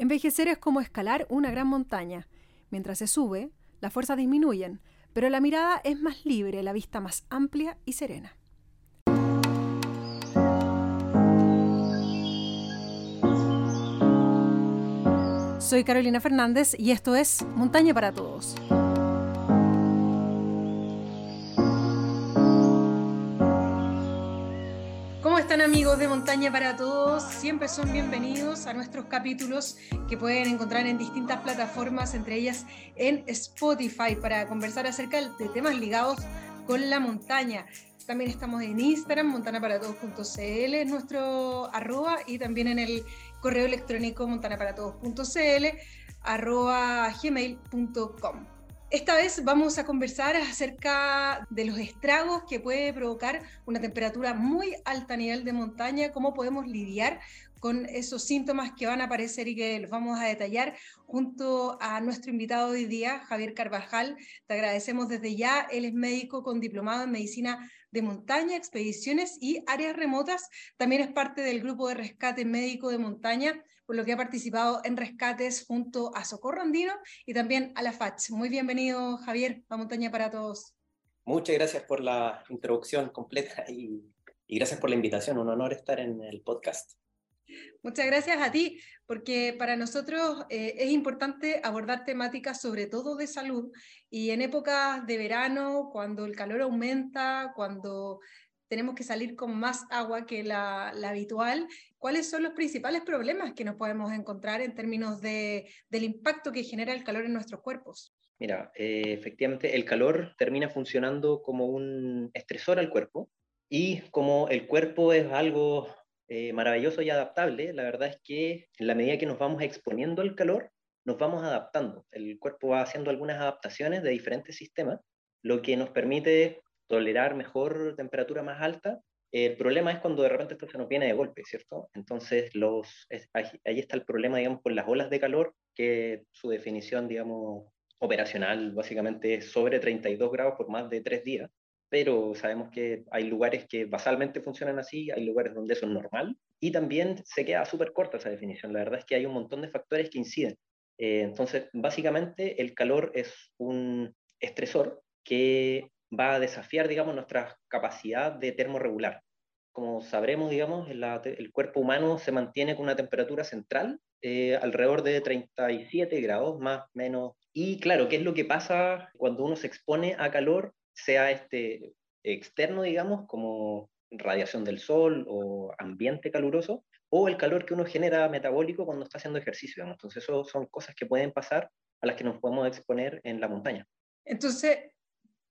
Envejecer es como escalar una gran montaña. Mientras se sube, las fuerzas disminuyen, pero la mirada es más libre, la vista más amplia y serena. Soy Carolina Fernández y esto es Montaña para Todos. Están amigos de Montaña para Todos? Siempre son bienvenidos a nuestros capítulos que pueden encontrar en distintas plataformas, entre ellas en Spotify, para conversar acerca de temas ligados con la montaña. También estamos en Instagram, montanaparaTodos.cl es nuestro arroba y también en el correo electrónico montanaparaTodos.cl arroba gmail.com. Esta vez vamos a conversar acerca de los estragos que puede provocar una temperatura muy alta a nivel de montaña, cómo podemos lidiar con esos síntomas que van a aparecer y que los vamos a detallar junto a nuestro invitado de hoy día, Javier Carvajal. Te agradecemos desde ya. Él es médico con diplomado en medicina de montaña, expediciones y áreas remotas. También es parte del grupo de rescate médico de montaña, por lo que ha participado en rescates junto a Socorro Andino y también a la FACH. Muy bienvenido, Javier, a Montaña para Todos. Muchas gracias por la introducción completa y, y gracias por la invitación. Un honor estar en el podcast. Muchas gracias a ti, porque para nosotros eh, es importante abordar temáticas sobre todo de salud y en épocas de verano, cuando el calor aumenta, cuando tenemos que salir con más agua que la, habitual, ¿cuáles son los principales problemas que nos podemos encontrar en términos de, del impacto que genera el calor en nuestros cuerpos? Mira, eh, efectivamente el calor termina funcionando como un estresor al cuerpo y como el cuerpo es algo eh, maravilloso y adaptable, la verdad es que en la medida que nos vamos exponiendo al calor, nos vamos adaptando. El cuerpo va haciendo algunas adaptaciones de diferentes sistemas, lo que nos permite tolerar mejor temperatura más alta. El problema es cuando de repente esto se nos viene de golpe, ¿cierto? Entonces, los, ahí está el problema, digamos, con las olas de calor, que su definición, digamos, operacional básicamente es sobre 32 grados por más de tres días pero sabemos que hay lugares que basalmente funcionan así, hay lugares donde eso es normal, y también se queda súper corta esa definición. La verdad es que hay un montón de factores que inciden. Eh, entonces, básicamente, el calor es un estresor que va a desafiar, digamos, nuestra capacidad de termorregular. Como sabremos, digamos, el cuerpo humano se mantiene con una temperatura central eh, alrededor de 37 grados, más o menos. Y claro, ¿qué es lo que pasa cuando uno se expone a calor sea este externo, digamos, como radiación del sol o ambiente caluroso, o el calor que uno genera metabólico cuando está haciendo ejercicio. Entonces, eso son cosas que pueden pasar a las que nos podemos exponer en la montaña. Entonces,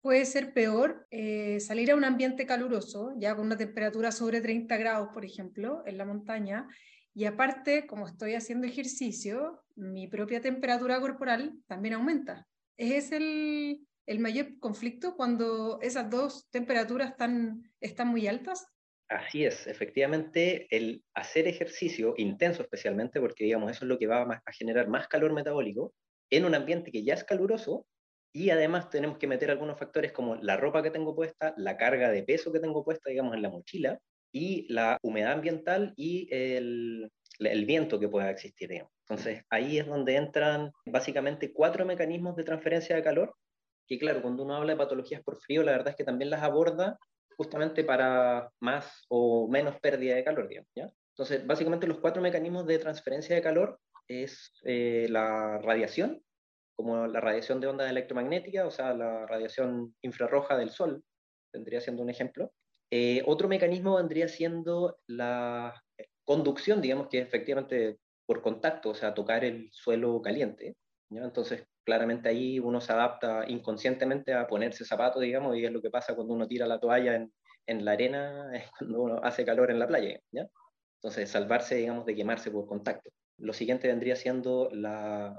puede ser peor eh, salir a un ambiente caluroso, ya con una temperatura sobre 30 grados, por ejemplo, en la montaña, y aparte, como estoy haciendo ejercicio, mi propia temperatura corporal también aumenta. ¿Es el, el mayor conflicto cuando esas dos temperaturas están, están muy altas? Así es, efectivamente, el hacer ejercicio intenso especialmente, porque digamos, eso es lo que va a generar más calor metabólico, en un ambiente que ya es caluroso, y además tenemos que meter algunos factores como la ropa que tengo puesta, la carga de peso que tengo puesta, digamos, en la mochila, y la humedad ambiental y el, viento que pueda existir. Entonces, ahí es donde entran básicamente cuatro mecanismos de transferencia de calor que claro, cuando uno habla de patologías por frío, la verdad es que también las aborda justamente para más o menos pérdida de calor, digamos. Entonces, básicamente los cuatro mecanismos de transferencia de calor es eh, la radiación, como la radiación de onda electromagnética, o sea, la radiación infrarroja del sol, vendría siendo un ejemplo. Eh, otro mecanismo vendría siendo la conducción, digamos que efectivamente por contacto, o sea, tocar el suelo caliente. ¿ya? Entonces, claramente ahí uno se adapta inconscientemente a ponerse zapatos, digamos, y es lo que pasa cuando uno tira la toalla en, en la arena, es cuando uno hace calor en la playa, ¿ya? Entonces, salvarse, digamos, de quemarse por contacto. Lo siguiente vendría siendo la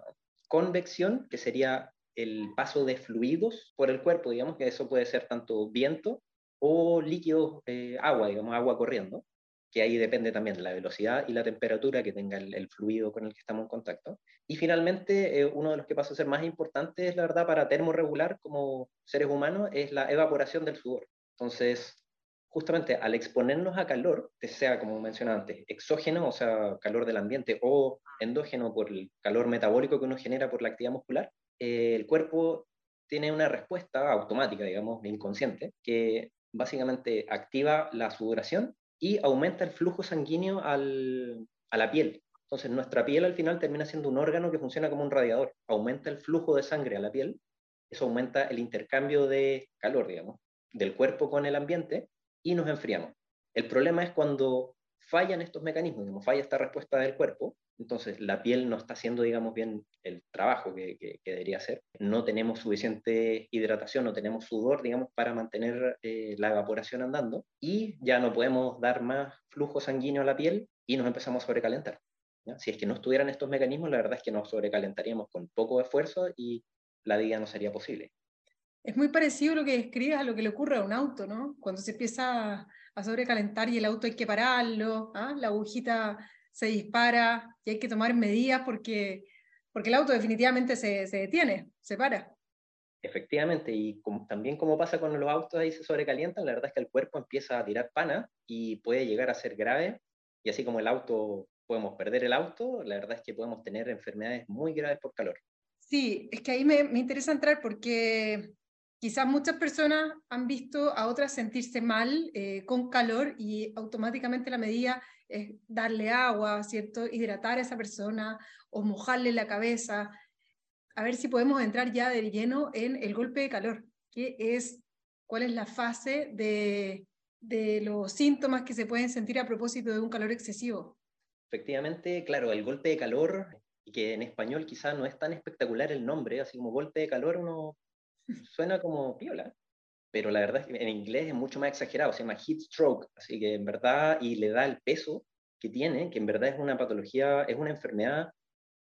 convección, que sería el paso de fluidos por el cuerpo, digamos, que eso puede ser tanto viento o líquido, eh, agua, digamos, agua corriendo que ahí depende también de la velocidad y la temperatura que tenga el, fluido con el que estamos en contacto. Y finalmente, eh, uno de los que pasa a ser más importantes, la verdad, para termorregular como seres humanos, es la evaporación del sudor. Entonces, justamente al exponernos a calor, sea como mencionaba antes, exógeno, o sea, calor del ambiente, o endógeno por el calor metabólico que uno genera por la actividad muscular, eh, el cuerpo tiene una respuesta automática, digamos, inconsciente, que básicamente activa la sudoración y aumenta el flujo sanguíneo a la piel. Entonces, nuestra piel al final termina siendo un órgano que funciona como un radiador. Aumenta el flujo de sangre a la piel, eso aumenta el intercambio de calor, digamos, del cuerpo con el ambiente y nos enfriamos. El problema es cuando fallan estos mecanismos, como falla esta respuesta del cuerpo, entonces la piel no está haciendo, digamos, bien el trabajo que, debería hacer. No tenemos suficiente hidratación, no tenemos sudor, digamos, para mantener eh, la evaporación andando y ya no podemos dar más flujo sanguíneo a la piel y nos empezamos a sobrecalentar. Si es que no estuvieran estos mecanismos, la verdad es que nos sobrecalentaríamos con poco esfuerzo y la vida no sería posible. Es muy parecido lo que describes a lo que le ocurre a un auto, ¿no? Cuando se empieza a sobrecalentar y el auto hay que pararlo, ¿ah? la agujita se dispara y hay que tomar medidas porque, porque el auto definitivamente se, se detiene, se para. Efectivamente, y también como pasa con los autos ahí se sobrecalientan, la verdad es que el cuerpo empieza a tirar pana y puede llegar a ser grave, y así como el auto podemos perder el auto, la verdad es que podemos tener enfermedades muy graves por calor. Sí, es que ahí me, me interesa entrar porque quizás muchas personas han visto a otras sentirse mal eh, con calor y automáticamente la medida es darle agua, ¿cierto? Hidratar a esa persona o mojarle la cabeza. A ver si podemos entrar ya de lleno en el golpe de calor, que es cuál es la fase de, de los síntomas que se pueden sentir a propósito de un calor excesivo. Efectivamente, claro, el golpe de calor, y que en español quizás no es tan espectacular el nombre, así como golpe de calor uno suena como piola, pero la verdad es que en inglés es mucho más exagerado, se llama heat stroke, así que en verdad, y le da el peso que tiene, que en verdad es una patología, es una enfermedad,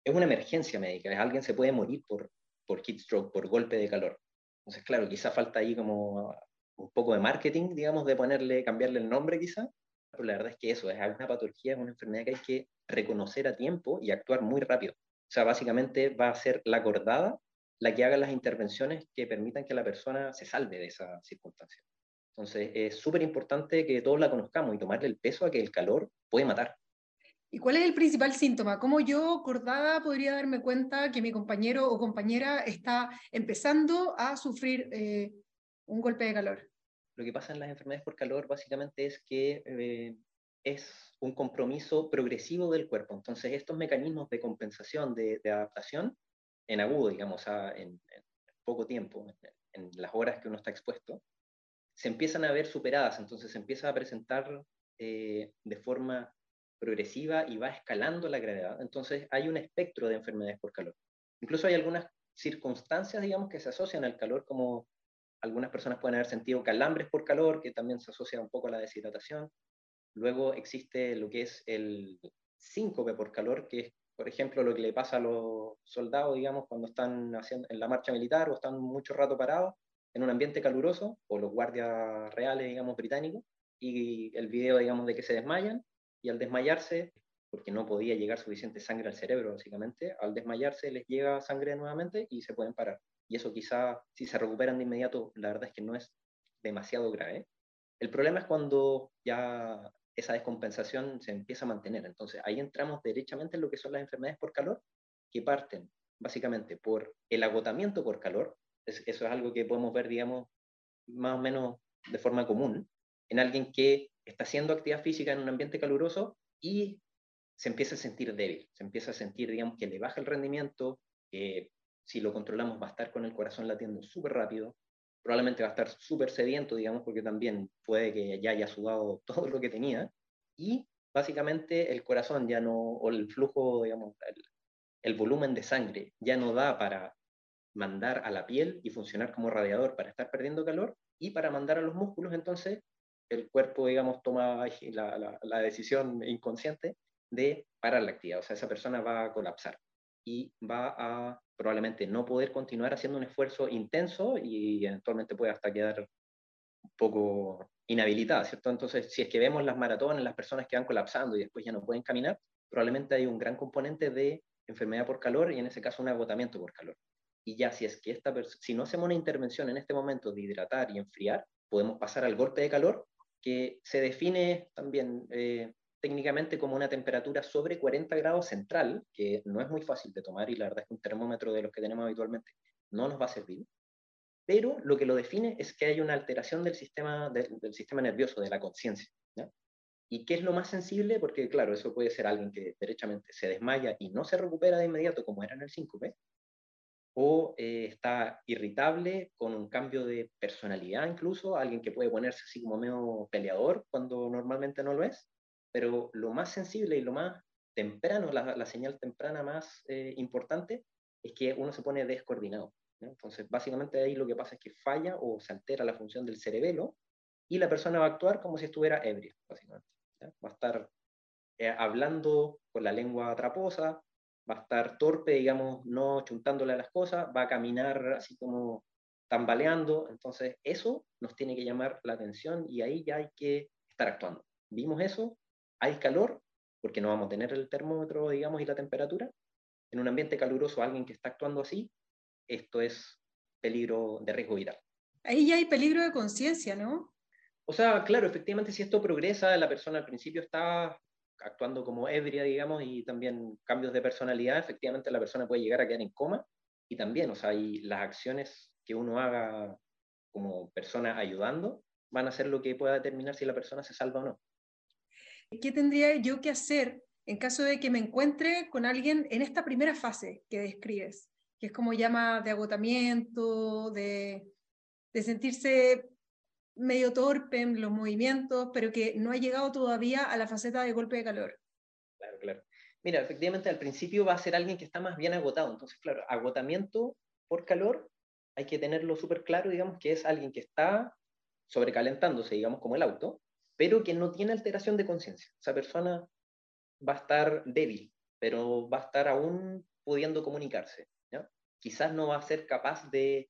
es una emergencia médica, es alguien se puede morir por, por heat stroke, por golpe de calor. Entonces, claro, quizá falta ahí como un poco de marketing, digamos, de ponerle, cambiarle el nombre quizá, pero la verdad es que eso es una patología, es una enfermedad que hay que reconocer a tiempo y actuar muy rápido. O sea, básicamente va a ser la acordada la que haga las intervenciones que permitan que la persona se salve de esa circunstancia. Entonces, es súper importante que todos la conozcamos y tomarle el peso a que el calor puede matar. ¿Y cuál es el principal síntoma? ¿Cómo yo, acordada, podría darme cuenta que mi compañero o compañera está empezando a sufrir eh, un golpe de calor? Lo que pasa en las enfermedades por calor básicamente es que eh, es un compromiso progresivo del cuerpo. Entonces, estos mecanismos de compensación, de, de adaptación, en agudo, digamos, en, poco tiempo, en, las horas que uno está expuesto, se empiezan a ver superadas, entonces se empieza a presentar eh, de forma progresiva y va escalando la gravedad. Entonces hay un espectro de enfermedades por calor. Incluso hay algunas circunstancias, digamos, que se asocian al calor, como algunas personas pueden haber sentido calambres por calor, que también se asocia un poco a la deshidratación. Luego existe lo que es el síncope por calor, que es por ejemplo, lo que le pasa a los soldados, digamos, cuando están haciendo, en la marcha militar o están mucho rato parados en un ambiente caluroso, o los guardias reales, digamos, británicos, y el video, digamos, de que se desmayan, y al desmayarse, porque no podía llegar suficiente sangre al cerebro, básicamente, al desmayarse les llega sangre nuevamente y se pueden parar. Y eso quizá, si se recuperan de inmediato, la verdad es que no es demasiado grave. El problema es cuando ya esa descompensación se empieza a mantener. Entonces ahí entramos derechamente en lo que son las enfermedades por calor, que parten básicamente por el agotamiento por calor. eso es algo que podemos ver, digamos, más o menos de forma común, en alguien que está haciendo actividad física en un ambiente caluroso y se empieza a sentir débil, se empieza a sentir, digamos, que le baja el rendimiento, que si lo controlamos va a estar con el corazón latiendo súper rápido, probablemente va a estar súper sediento, digamos, porque también puede que ya haya sudado todo lo que tenía, y básicamente el corazón ya no, o el flujo, digamos, el, volumen de sangre ya no da para mandar a la piel y funcionar como radiador para estar perdiendo calor, y para mandar a los músculos, entonces, el cuerpo, digamos, toma la, la, la decisión inconsciente de parar la actividad, o sea, esa persona va a colapsar y va a probablemente no poder continuar haciendo un esfuerzo intenso y eventualmente puede hasta quedar un poco inhabilitada, ¿cierto? Entonces, si es que vemos las maratones, las personas que van colapsando y después ya no pueden caminar, probablemente hay un gran componente de enfermedad por calor y en ese caso un agotamiento por calor. Y ya si es que esta si no hacemos una intervención en este momento de hidratar y enfriar, podemos pasar al golpe de calor, que se define también eh, técnicamente como una temperatura sobre 40 grados central, que no es muy fácil de tomar y la verdad es que un termómetro de los que tenemos habitualmente no nos va a servir, pero lo que lo define es que hay una alteración del sistema, del sistema nervioso, de la conciencia. ¿Y qué es lo más sensible? Porque, claro, eso puede ser alguien que derechamente se desmaya y no se recupera de inmediato, como era en el síncope, o eh, está irritable con un cambio de personalidad incluso, alguien que puede ponerse así como medio peleador cuando normalmente no lo es, pero lo más sensible y lo más temprano, la, señal temprana más eh, importante, es que uno se pone descoordinado. Entonces, básicamente ahí lo que pasa es que falla o se altera la función del cerebelo y la persona va a actuar como si estuviera ebria, básicamente. Va a estar eh, hablando con la lengua traposa, va a estar torpe, digamos, no chuntándole a las cosas, va a caminar así como tambaleando. Entonces, eso nos tiene que llamar la atención y ahí ya hay que estar actuando. Vimos eso, hay calor, porque no vamos a tener el termómetro, digamos, y la temperatura. En un ambiente caluroso, alguien que está actuando así, esto es peligro de riesgo vital. Ahí ya hay peligro de conciencia, ¿no? O sea, claro, efectivamente, si esto progresa, la persona al principio está actuando como ebria, digamos, y también cambios de personalidad, efectivamente la persona puede llegar a quedar en coma. Y también, o sea, y las acciones que uno haga como persona ayudando van a ser lo que pueda determinar si la persona se salva o no. ¿Qué tendría yo que hacer en caso de que me encuentre con alguien en esta primera fase que describes? que es como llama de agotamiento, de, de sentirse medio torpe en los movimientos, pero que no ha llegado todavía a la faceta de golpe de calor. Claro, claro. Mira, efectivamente al principio va a ser alguien que está más bien agotado. Entonces, claro, agotamiento por calor hay que tenerlo súper claro, digamos, que es alguien que está sobrecalentándose, digamos, como el auto, pero que no tiene alteración de conciencia. Esa persona va a estar débil, pero va a estar aún pudiendo comunicarse quizás no va a ser capaz de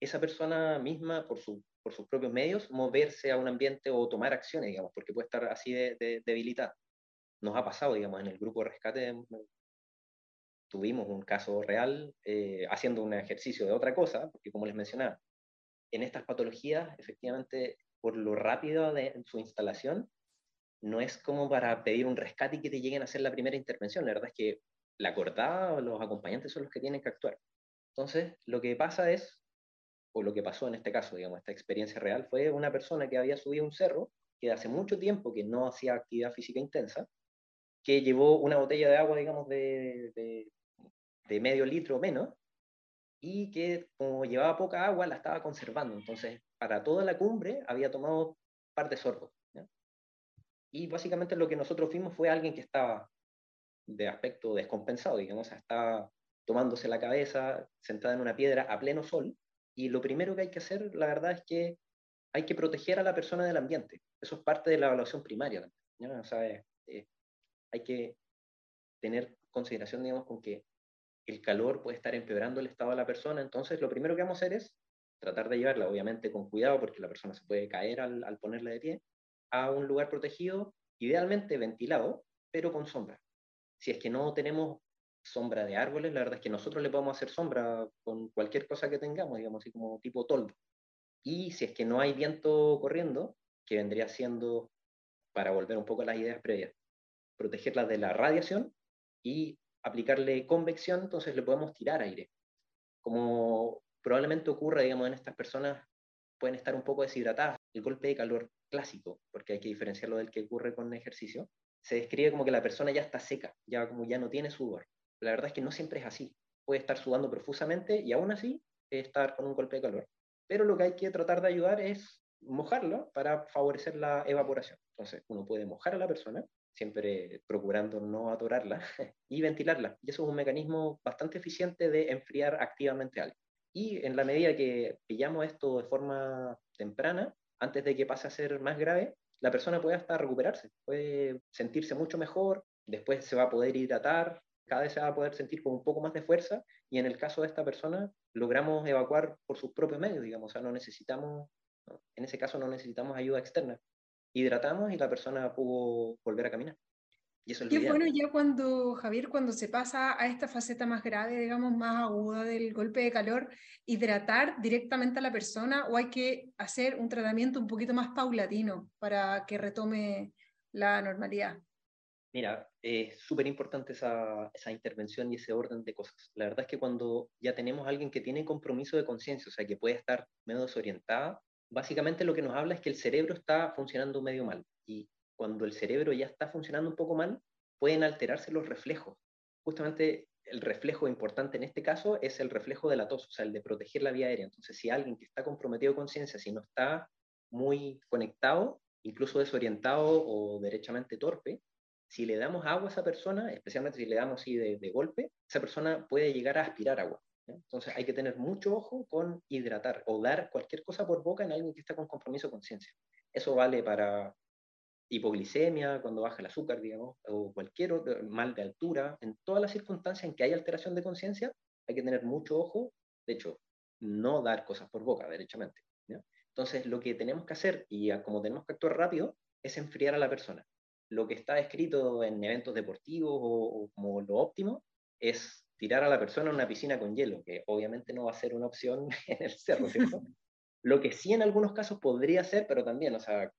esa persona misma, por, su, por sus propios medios, moverse a un ambiente o tomar acciones, digamos, porque puede estar así de, debilitada. Nos ha pasado, digamos, en el grupo de rescate tuvimos un caso real eh, haciendo un ejercicio de otra cosa, porque como les mencionaba, en estas patologías, efectivamente, por lo rápido de su instalación, no es como para pedir un rescate y que te lleguen a hacer la primera intervención. La verdad es que la cortada o los acompañantes son los que tienen que actuar. Entonces, lo que pasa es, o lo que pasó en este caso, digamos, esta experiencia real, fue una persona que había subido un cerro, que hace mucho tiempo que no hacía actividad física intensa, que llevó una botella de agua, digamos, de, de, medio litro o menos, y que como llevaba poca agua, la estaba conservando. Entonces, para toda la cumbre había tomado par de sorbos. Y básicamente lo que nosotros vimos fue alguien que estaba de aspecto descompensado, digamos, está tomándose la cabeza, sentada en una piedra a pleno sol, y lo primero que hay que hacer, la verdad, es que hay que proteger a la persona del ambiente. Eso es parte de la evaluación primaria también. O sea, eh, hay que tener consideración, digamos, con que el calor puede estar empeorando el estado de la persona, entonces lo primero que vamos a hacer es tratar de llevarla, obviamente con cuidado, porque la persona se puede caer al, ponerla de pie, a un lugar protegido, idealmente ventilado, pero con sombra si es que no tenemos sombra de árboles, la verdad es que nosotros le podemos hacer sombra con cualquier cosa que tengamos, digamos así como tipo toldo. Y si es que no hay viento corriendo, que vendría siendo, para volver un poco a las ideas previas, protegerla de la radiación y aplicarle convección, entonces le podemos tirar aire. Como probablemente ocurra, digamos, en estas personas, pueden estar un poco deshidratadas. El golpe de calor clásico, porque hay que diferenciarlo del que ocurre con ejercicio, se describe como que la persona ya está seca, ya como ya no tiene sudor. La verdad es que no siempre es así. Puede estar sudando profusamente y aún así estar con un golpe de calor. Pero lo que hay que tratar de ayudar es mojarlo para favorecer la evaporación. Entonces, uno puede mojar a la persona, siempre procurando no atorarla, y ventilarla. Y eso es un mecanismo bastante eficiente de enfriar activamente algo. Y en la medida que pillamos esto de forma temprana, antes de que pase a ser más grave, la persona puede hasta recuperarse, puede sentirse mucho mejor, después se va a poder hidratar, cada vez se va a poder sentir con un poco más de fuerza y en el caso de esta persona logramos evacuar por sus propios medios, digamos, o sea, no necesitamos, en ese caso no necesitamos ayuda externa. Hidratamos y la persona pudo volver a caminar. Y eso es lo bueno ya cuando, Javier, cuando se pasa a esta faceta más grave, digamos, más aguda del golpe de calor, hidratar directamente a la persona o hay que hacer un tratamiento un poquito más paulatino para que retome la normalidad. Mira, es súper importante esa, esa, intervención y ese orden de cosas. La verdad es que cuando ya tenemos a alguien que tiene compromiso de conciencia, o sea, que puede estar medio desorientada, básicamente lo que nos habla es que el cerebro está funcionando medio mal. Y cuando el cerebro ya está funcionando un poco mal, pueden alterarse los reflejos. Justamente el reflejo importante en este caso es el reflejo de la tos, o sea, el de proteger la vía aérea. Entonces, si alguien que está comprometido de conciencia, si no está muy conectado, incluso desorientado o derechamente torpe, si le damos agua a esa persona, especialmente si le damos así de, golpe, esa persona puede llegar a aspirar agua. Entonces hay que tener mucho ojo con hidratar o dar cualquier cosa por boca en alguien que está con compromiso de conciencia. Eso vale para hipoglicemia, cuando baja el azúcar, digamos, o cualquier otro mal de altura, en todas las circunstancias en que hay alteración de conciencia, hay que tener mucho ojo. De hecho, no dar cosas por boca, derechamente. Entonces, lo que tenemos que hacer, y como tenemos que actuar rápido, es enfriar a la persona lo que está escrito en eventos deportivos o, como lo óptimo es tirar a la persona en una piscina con hielo, que obviamente no va a ser una opción en el cerro, ¿cierto? lo que sí en algunos casos podría ser, pero también, o sea,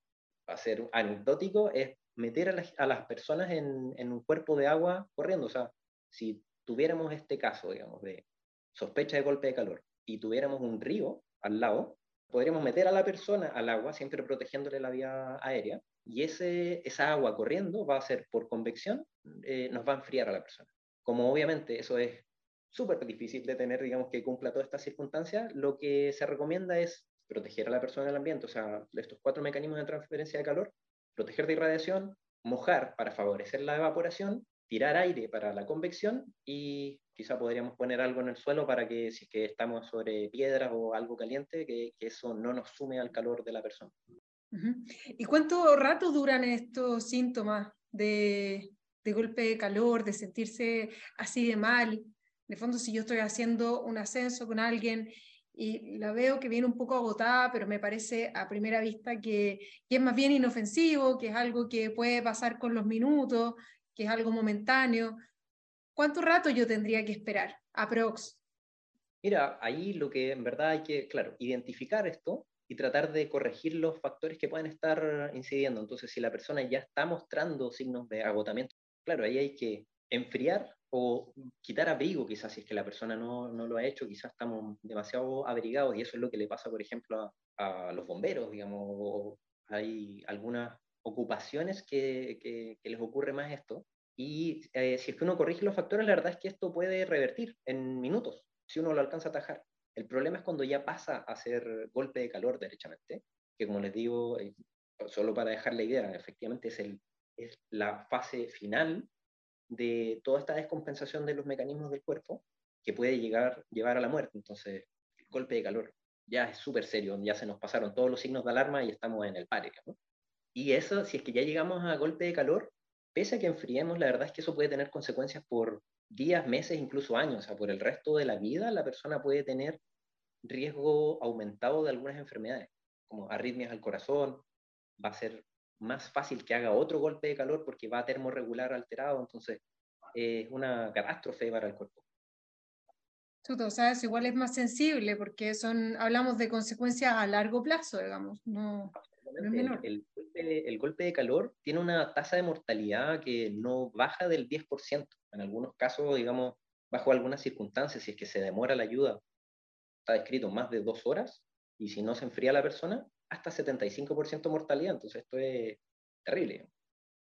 a ser anecdótico, es meter a, las personas en, en, un cuerpo de agua corriendo. O sea, si tuviéramos este caso, digamos, de sospecha de golpe de calor y tuviéramos un río al lado, podríamos meter a la persona al agua, siempre protegiéndole la vía aérea, y ese, esa agua corriendo va a ser por convección, eh, nos va a enfriar a la persona. Como obviamente eso es súper difícil de tener, digamos, que cumpla todas estas circunstancias, lo que se recomienda es proteger a la persona del ambiente, o sea, estos cuatro mecanismos de transferencia de calor, proteger de irradiación, mojar para favorecer la evaporación, tirar aire para la convección y quizá podríamos poner algo en el suelo para que si es que estamos sobre piedras o algo caliente, que, que eso no nos sume al calor de la persona. ¿Y cuánto rato duran estos síntomas de, de, golpe de calor, de sentirse así de mal? De fondo, si yo estoy haciendo un ascenso con alguien y la veo que viene un poco agotada, pero me parece a primera vista que, es más bien inofensivo, que es algo que puede pasar con los minutos, que es algo momentáneo. ¿Cuánto rato yo tendría que esperar? Aprox. Mira, ahí lo que en verdad hay que, claro, identificar esto y tratar de corregir los factores que pueden estar incidiendo. Entonces, si la persona ya está mostrando signos de agotamiento, claro, ahí hay que enfriar o quitar abrigo, quizás si es que la persona no, no lo ha hecho, quizás estamos demasiado abrigados y eso es lo que le pasa, por ejemplo, a, los bomberos, digamos, hay algunas ocupaciones que, que, les ocurre más esto. Y eh, si es que uno corrige los factores, la verdad es que esto puede revertir en minutos, si uno lo alcanza a atajar. El problema es cuando ya pasa a ser golpe de calor derechamente, que como les digo, eh, solo para dejar la idea, efectivamente es, el, es la fase final de toda esta descompensación de los mecanismos del cuerpo que puede llegar, llevar a la muerte. Entonces, el golpe de calor ya es súper serio, ya se nos pasaron todos los signos de alarma y estamos en el pare. Y eso, si es que ya llegamos a golpe de calor, pese a que enfriemos, la verdad es que eso puede tener consecuencias por días, meses, incluso años, o sea, por el resto de la vida, la persona puede tener riesgo aumentado de algunas enfermedades, como arritmias al corazón, va a ser más fácil que haga otro golpe de calor porque va a termorregular alterado, entonces es una catástrofe para el cuerpo. Tú sabes, igual es más sensible porque son, hablamos de consecuencias a largo plazo, digamos, no, El, el, golpe, de calor tiene una tasa de mortalidad que no baja del 10%. En algunos casos, digamos, bajo algunas circunstancias, si es que se demora la ayuda, está descrito más de dos horas, y si no se enfría la persona, hasta 75% mortalidad. Entonces esto es terrible.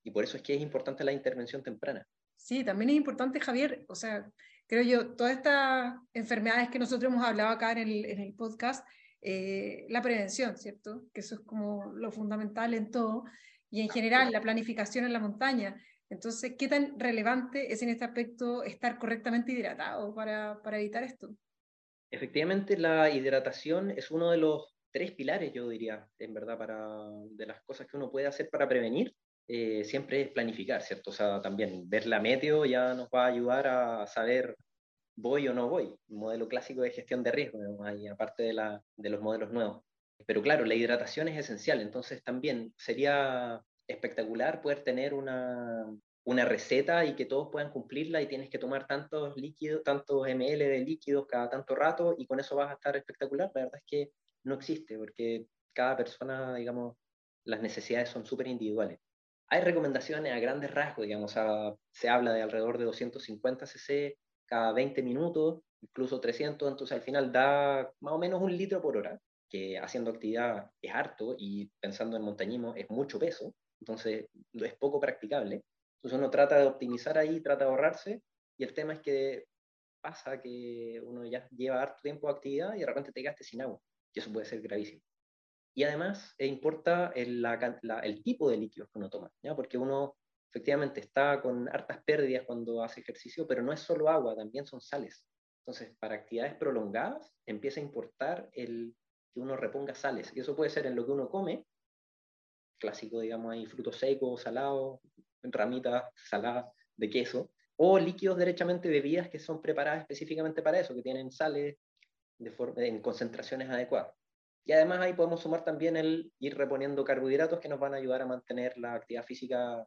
Y por eso es que es importante la intervención temprana. Sí, también es importante, Javier, o sea, creo yo, todas estas enfermedades que nosotros hemos hablado acá en el, en el podcast, eh, la prevención, ¿cierto? Que eso es como lo fundamental en todo. Y en general, la planificación en la montaña. Entonces, ¿qué tan relevante es en este aspecto estar correctamente hidratado para, para evitar esto? Efectivamente, la hidratación es uno de los tres pilares, yo diría, en verdad, para, de las cosas que uno puede hacer para prevenir. Eh, siempre es planificar, ¿cierto? O sea, también ver la meteo ya nos va a ayudar a saber voy o no voy, modelo clásico de gestión de riesgo, ahí, aparte de, la, de los modelos nuevos. Pero claro, la hidratación es esencial, entonces también sería espectacular poder tener una, una receta y que todos puedan cumplirla y tienes que tomar tantos líquidos, tantos ml de líquidos cada tanto rato y con eso vas a estar espectacular. La verdad es que no existe porque cada persona, digamos, las necesidades son súper individuales. Hay recomendaciones a grandes rasgos, digamos, se habla de alrededor de 250 cc cada 20 minutos, incluso 300, entonces al final da más o menos un litro por hora, que haciendo actividad es harto y pensando en montañismo es mucho peso, entonces es poco practicable. Entonces uno trata de optimizar ahí, trata de ahorrarse, y el tema es que pasa que uno ya lleva harto tiempo de actividad y de repente te gastes sin agua, y eso puede ser gravísimo. Y además eh, importa el, tipo de líquidos que uno toma, ¿ya? porque uno efectivamente está con hartas pérdidas cuando hace ejercicio, pero no es solo agua, también son sales. Entonces, para actividades prolongadas, empieza a importar el que uno reponga sales, y eso puede ser en lo que uno come, clásico, digamos, hay frutos secos, salados, ramitas saladas de queso, o líquidos derechamente bebidas que son preparadas específicamente para eso, que tienen sales de en concentraciones adecuadas. Y además ahí podemos sumar también el ir reponiendo carbohidratos que nos van a ayudar a mantener la actividad física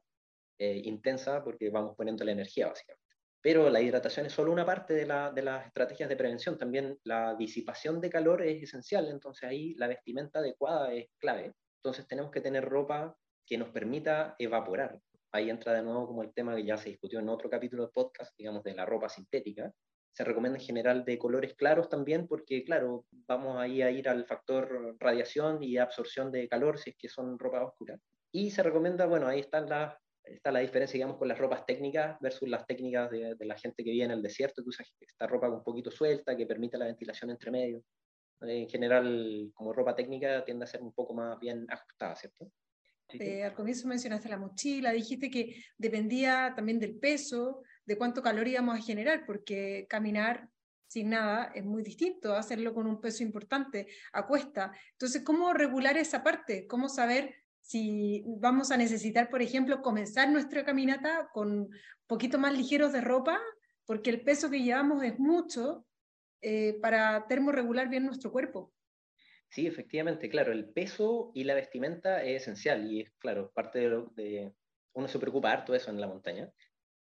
eh, intensa porque vamos poniendo la energía básicamente. Pero la hidratación es solo una parte de, la, de, las estrategias de prevención. También la disipación de calor es esencial, entonces ahí la vestimenta adecuada es clave. Entonces tenemos que tener ropa que nos permita evaporar ahí entra de nuevo como el tema que ya se discutió en otro capítulo del podcast, digamos, de la ropa sintética. Se recomienda en general de colores claros también, porque claro, vamos ahí a ir al factor radiación y absorción de calor si es que son ropa oscura. Y se recomienda, bueno, ahí están las está la diferencia, digamos, con las ropas técnicas versus las técnicas de, la gente que vive en el desierto, que usa esta ropa un poquito suelta, que permite la ventilación entre medio. En general, como ropa técnica, tiende a ser un poco más bien ajustada, ¿cierto? Eh, al comienzo mencionaste la mochila, dijiste que dependía también del peso, de cuánto calor íbamos a generar, porque caminar sin nada es muy distinto, hacerlo con un peso importante, a cuesta. Entonces, ¿cómo regular esa parte? ¿Cómo saber si vamos a necesitar, por ejemplo, comenzar nuestra caminata con poquito más ligeros de ropa, porque el peso que llevamos es mucho eh, para termorregular bien nuestro cuerpo? Sí, efectivamente, claro, el peso y la vestimenta es esencial y es, claro, parte de, lo, de uno se preocupa harto eso en la montaña.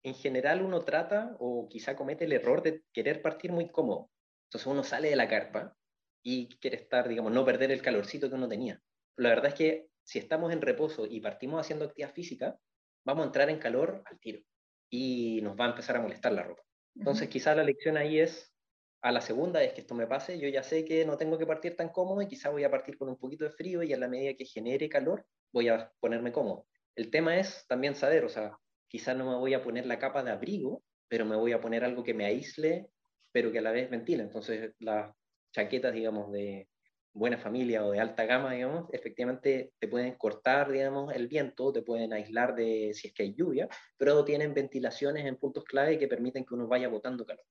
En general uno trata o quizá comete el error de querer partir muy cómodo. Entonces uno sale de la carpa y quiere estar, digamos, no perder el calorcito que uno tenía. la verdad es que si estamos en reposo y partimos haciendo actividad física, vamos a entrar en calor al tiro y nos va a empezar a molestar la ropa. Entonces quizá la lección ahí es a la segunda vez que esto me pase, yo ya sé que no tengo que partir tan cómodo y quizá voy a partir con un poquito de frío y a la medida que genere calor voy a ponerme cómodo. El tema es también saber, o sea, quizá no me voy a poner la capa de abrigo, pero me voy a poner algo que me aísle, pero que a la vez ventile. Entonces las chaquetas, digamos, de buena familia o de alta gama, digamos, efectivamente te pueden cortar, digamos, el viento, te pueden aislar de si es que hay lluvia, pero tienen ventilaciones en puntos clave que permiten que uno vaya botando calor.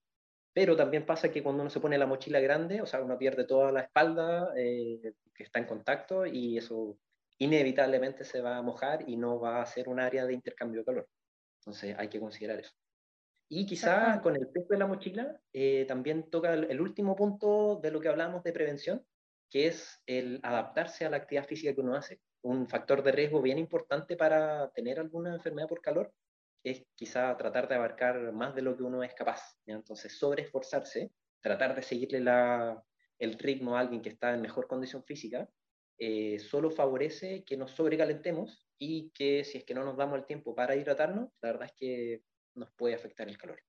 Pero también pasa que cuando uno se pone la mochila grande, o sea, uno pierde toda la espalda eh, que está en contacto y eso inevitablemente se va a mojar y no va a ser un área de intercambio de calor. Entonces hay que considerar eso. Y quizá con el peso de la mochila eh, también toca el, último punto de lo que hablamos de prevención, que es el adaptarse a la actividad física que uno hace. Un factor de riesgo bien importante para tener alguna enfermedad por calor es quizá tratar de abarcar más de lo que uno es capaz. Entonces, sobre esforzarse, tratar de seguirle la, el ritmo a alguien que está en mejor condición física, eh, solo favorece que nos sobrecalentemos y que si es que no nos damos el tiempo para hidratarnos, la verdad es que nos puede afectar el calor.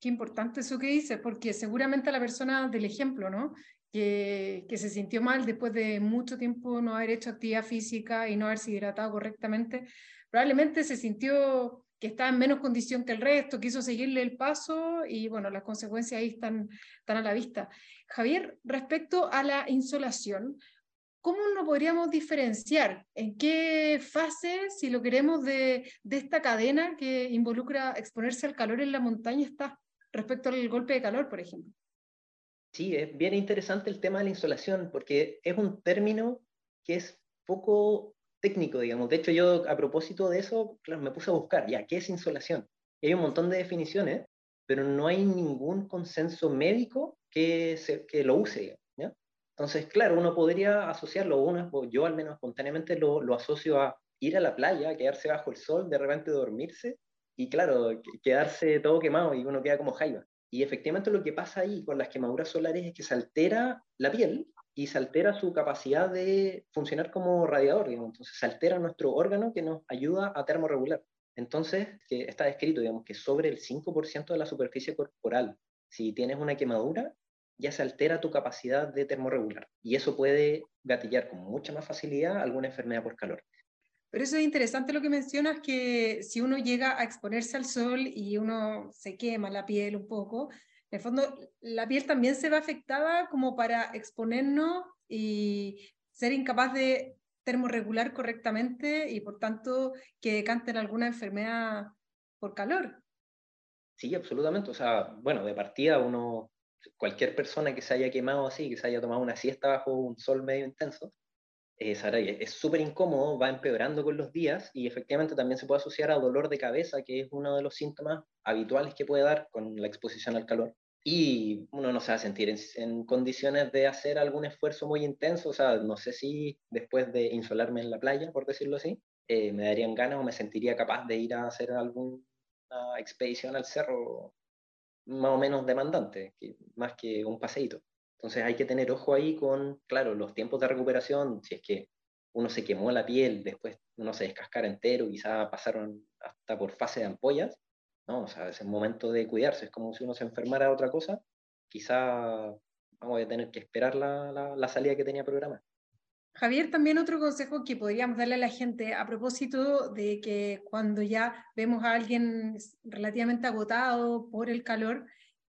Qué importante eso que dices, porque seguramente la persona del ejemplo, ¿no? Que, que, se sintió mal después de mucho tiempo no haber hecho actividad física y no haberse hidratado correctamente, probablemente se sintió que está en menos condición que el resto, quiso seguirle el paso y bueno, las consecuencias ahí están, están a la vista. Javier, respecto a la insolación, ¿cómo nos podríamos diferenciar? ¿En qué fase, si lo queremos, de, de esta cadena que involucra exponerse al calor en la montaña está respecto al golpe de calor, por ejemplo? Sí, es bien interesante el tema de la insolación, porque es un término que es poco técnico, digamos. De hecho, yo a propósito de eso, claro, me puse a buscar, ya, ¿qué es insolación? hay un montón de definiciones, pero no hay ningún consenso médico que, se, que lo use, ¿ya? Entonces, claro, uno podría asociarlo, uno, yo al menos espontáneamente lo, lo asocio a ir a la playa, quedarse bajo el sol, de repente dormirse y claro, quedarse todo quemado y uno queda como jaiba. Y efectivamente lo que pasa ahí con las quemaduras solares es que se altera la piel y se altera su capacidad de funcionar como radiador, digamos. entonces se altera nuestro órgano que nos ayuda a termorregular. Entonces, que está descrito, digamos, que sobre el 5% de la superficie corporal, si tienes una quemadura, ya se altera tu capacidad de termorregular. Y eso puede gatillar con mucha más facilidad alguna enfermedad por calor. Pero eso es interesante lo que mencionas, que si uno llega a exponerse al sol y uno se quema la piel un poco, en el fondo la piel también se ve afectada como para exponernos y ser incapaz de termorregular correctamente y por tanto que canten alguna enfermedad por calor. Sí, absolutamente. O sea, bueno, de partida uno, cualquier persona que se haya quemado así, que se haya tomado una siesta bajo un sol medio intenso, es súper incómodo, va empeorando con los días y efectivamente también se puede asociar a dolor de cabeza, que es uno de los síntomas habituales que puede dar con la exposición al calor. Y uno no se va a sentir en, condiciones de hacer algún esfuerzo muy intenso, o sea, no sé si después de insolarme en la playa, por decirlo así, eh, me darían ganas o me sentiría capaz de ir a hacer alguna expedición al cerro más o menos demandante, más que un paseíto. Entonces hay que tener ojo ahí con, claro, los tiempos de recuperación, si es que uno se quemó la piel, después uno se descascara entero, quizá pasaron hasta por fase de ampollas, ¿no? O sea, es el momento de cuidarse, es como si uno se enfermara de otra cosa, quizá vamos a tener que esperar la, la, la salida que tenía programada. Javier, también otro consejo que podríamos darle a la gente a propósito de que cuando ya vemos a alguien relativamente agotado por el calor,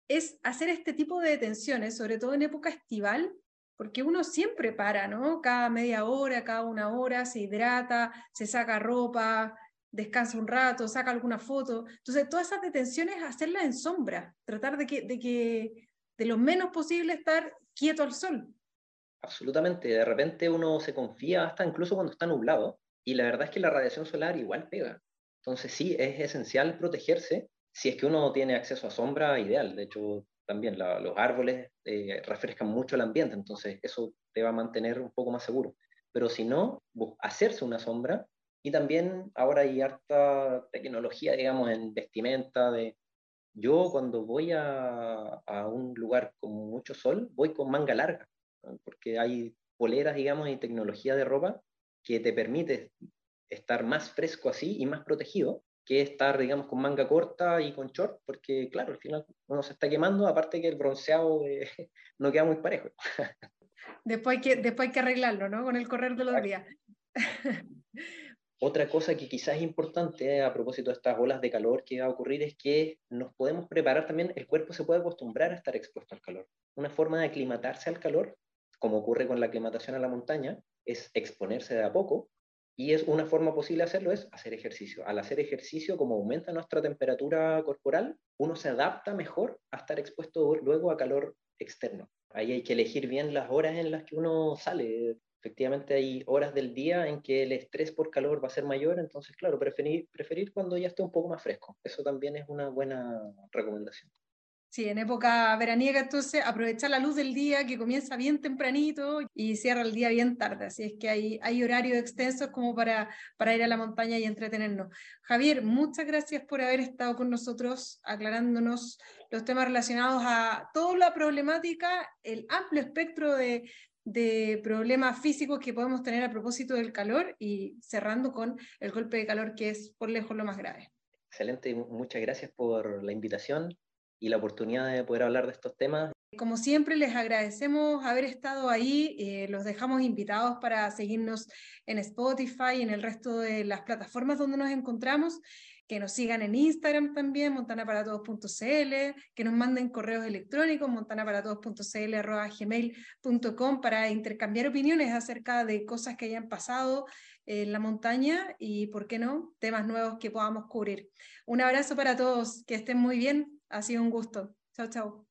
es hacer este tipo de detenciones, sobre todo en época estival, porque uno siempre para, ¿no? Cada media hora, cada una hora, se hidrata, se saca ropa, descansa un rato, saca alguna foto. Entonces, todas esas detenciones, hacerlas en sombra, tratar de que, de que de lo menos posible estar quieto al sol. Absolutamente, de repente uno se confía hasta incluso cuando está nublado, y la verdad es que la radiación solar igual pega. Entonces sí, es esencial protegerse si es que uno tiene acceso a sombra, ideal. De hecho, también los árboles eh, refrescan mucho el ambiente, entonces eso te va a mantener un poco más seguro. Pero si no, hacerse una sombra y también ahora hay harta tecnología, digamos, en vestimenta. De... Yo cuando voy a, a un lugar con mucho sol, voy con manga larga, porque hay poleras, digamos, y tecnología de ropa que te permite estar más fresco así y más protegido que estar, digamos, con manga corta y con short, porque, claro, al final uno se está quemando, aparte que el bronceado eh, no queda muy parejo. Después hay, que, después hay que arreglarlo, ¿no? Con el correr de los días. Otra cosa que quizás es importante eh, a propósito de estas olas de calor que va a ocurrir es que nos podemos preparar también, el cuerpo se puede acostumbrar a estar expuesto al calor. Una forma de aclimatarse al calor, como ocurre con la aclimatación a la montaña, es exponerse de a poco y es una forma posible de hacerlo es hacer ejercicio. Al hacer ejercicio, como aumenta nuestra temperatura corporal, uno se adapta mejor a estar expuesto luego a calor externo. Ahí hay que elegir bien las horas en las que uno sale. Efectivamente hay horas del día en que el estrés por calor va a ser mayor, entonces claro, preferir, preferir cuando ya esté un poco más fresco. Eso también es una buena recomendación. Sí, en época veraniega, entonces aprovechar la luz del día que comienza bien tempranito y cierra el día bien tarde. Así es que hay, horarios extensos como para, para ir a la montaña y entretenernos. Javier, muchas gracias por haber estado con nosotros aclarándonos los temas relacionados a toda la problemática, el amplio espectro de, de problemas físicos que podemos tener a propósito del calor y cerrando con el golpe de calor que es por lejos lo más grave. Excelente, muchas gracias por la invitación y la oportunidad de poder hablar de estos temas. Como siempre, les agradecemos haber estado ahí. Eh, los dejamos invitados para seguirnos en Spotify y en el resto de las plataformas donde nos encontramos. Que nos sigan en Instagram también, montanaparatodos.cl, que nos manden correos electrónicos, montanaparatodos.cl.gmail.com para intercambiar opiniones acerca de cosas que hayan pasado en la montaña y, ¿por qué no?, temas nuevos que podamos cubrir. Un abrazo para todos, que estén muy bien ha sido un gusto. Chao, chao.